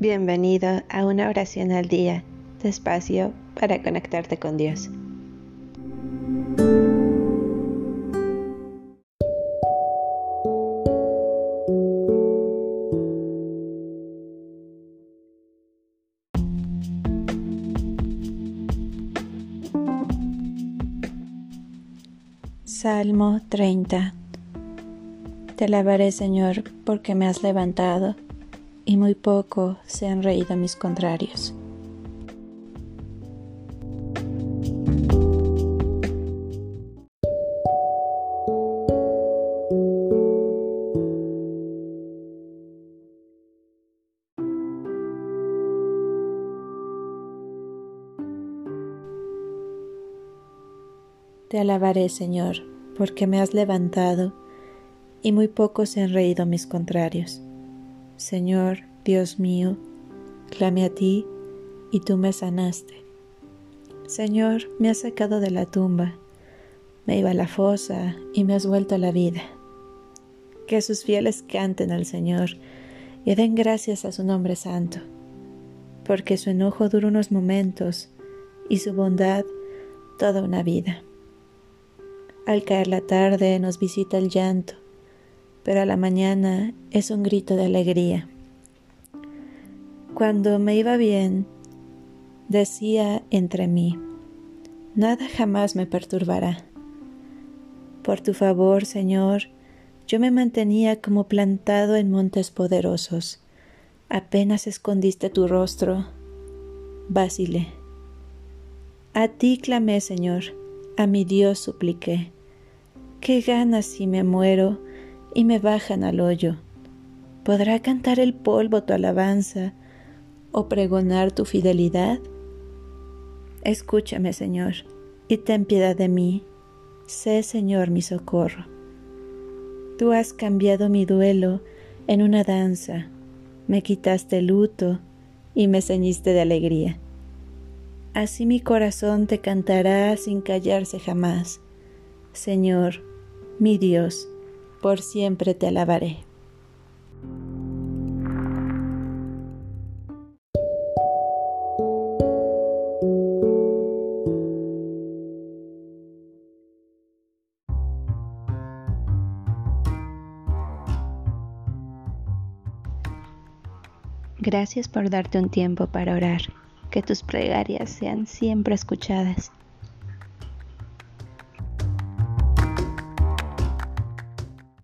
Bienvenido a una oración al día, despacio para conectarte con Dios. Salmo 30 Te alabaré, Señor, porque me has levantado y muy poco se han reído mis contrarios. Te alabaré, Señor, porque me has levantado, y muy poco se han reído mis contrarios. Señor, Dios mío, clamé a ti y tú me sanaste. Señor, me has sacado de la tumba, me iba a la fosa y me has vuelto a la vida. Que sus fieles canten al Señor y den gracias a su nombre santo, porque su enojo dura unos momentos y su bondad toda una vida. Al caer la tarde nos visita el llanto pero a la mañana es un grito de alegría. Cuando me iba bien, decía entre mí, nada jamás me perturbará. Por tu favor, Señor, yo me mantenía como plantado en montes poderosos. Apenas escondiste tu rostro, vacilé. A ti clamé, Señor, a mi Dios supliqué. ¿Qué ganas si me muero? Y me bajan al hoyo. ¿Podrá cantar el polvo tu alabanza o pregonar tu fidelidad? Escúchame, Señor, y ten piedad de mí. Sé, Señor, mi socorro. Tú has cambiado mi duelo en una danza, me quitaste luto y me ceñiste de alegría. Así mi corazón te cantará sin callarse jamás. Señor, mi Dios, por siempre te alabaré. Gracias por darte un tiempo para orar. Que tus plegarias sean siempre escuchadas.